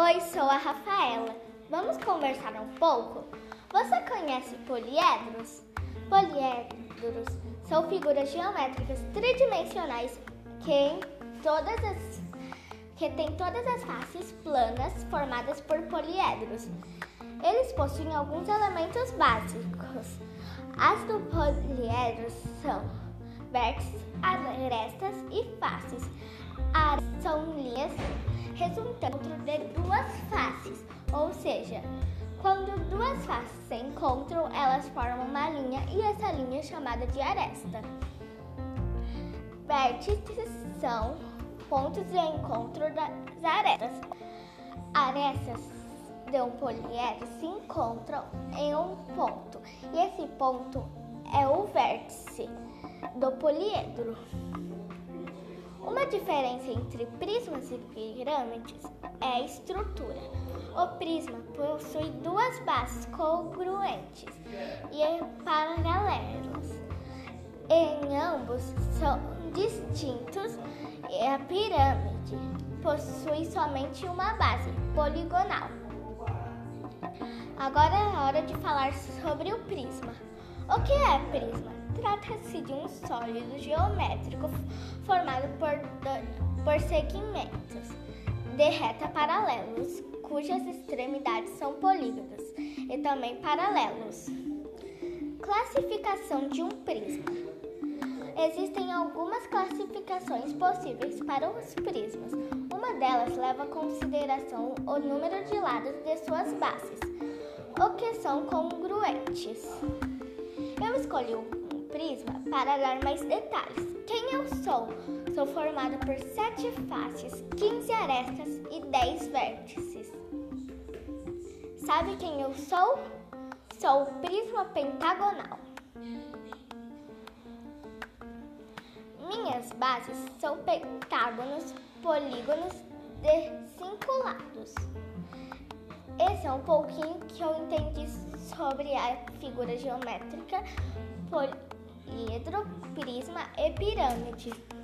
Oi, sou a Rafaela. Vamos conversar um pouco? Você conhece poliedros? Poliedros são figuras geométricas tridimensionais que, todas as, que têm todas as faces planas formadas por poliedros. Eles possuem alguns elementos básicos. As do poliedro são vértices, arestas e faces. As são linhas resultando de duas faces, ou seja, quando duas faces se encontram, elas formam uma linha e essa linha é chamada de aresta. Vértices são pontos de encontro das arestas. Arestas de um poliedro se encontram em um ponto e esse ponto é o vértice do poliedro. Uma diferença entre prismas e pirâmides é a estrutura. O prisma possui duas bases congruentes e paralelas. Em ambos são distintos e a pirâmide possui somente uma base poligonal. Agora é hora de falar sobre o prisma. O que é prisma? Trata-se de um sólido geométrico formado por, por segmentos de reta paralelos, cujas extremidades são polígonos e também paralelos. Classificação de um prisma. Existem algumas classificações possíveis para os prismas. Uma delas leva em consideração o número de lados de suas bases, o que são congruentes. Escolhi um prisma para dar mais detalhes. Quem eu sou? Sou formada por sete faces, 15 arestas e 10 vértices. Sabe quem eu sou? Sou o prisma pentagonal. Minhas bases são pentágonos, polígonos de cinco lados. Esse é um pouquinho que eu entendi sobre a figura geométrica poliedro, prisma e pirâmide.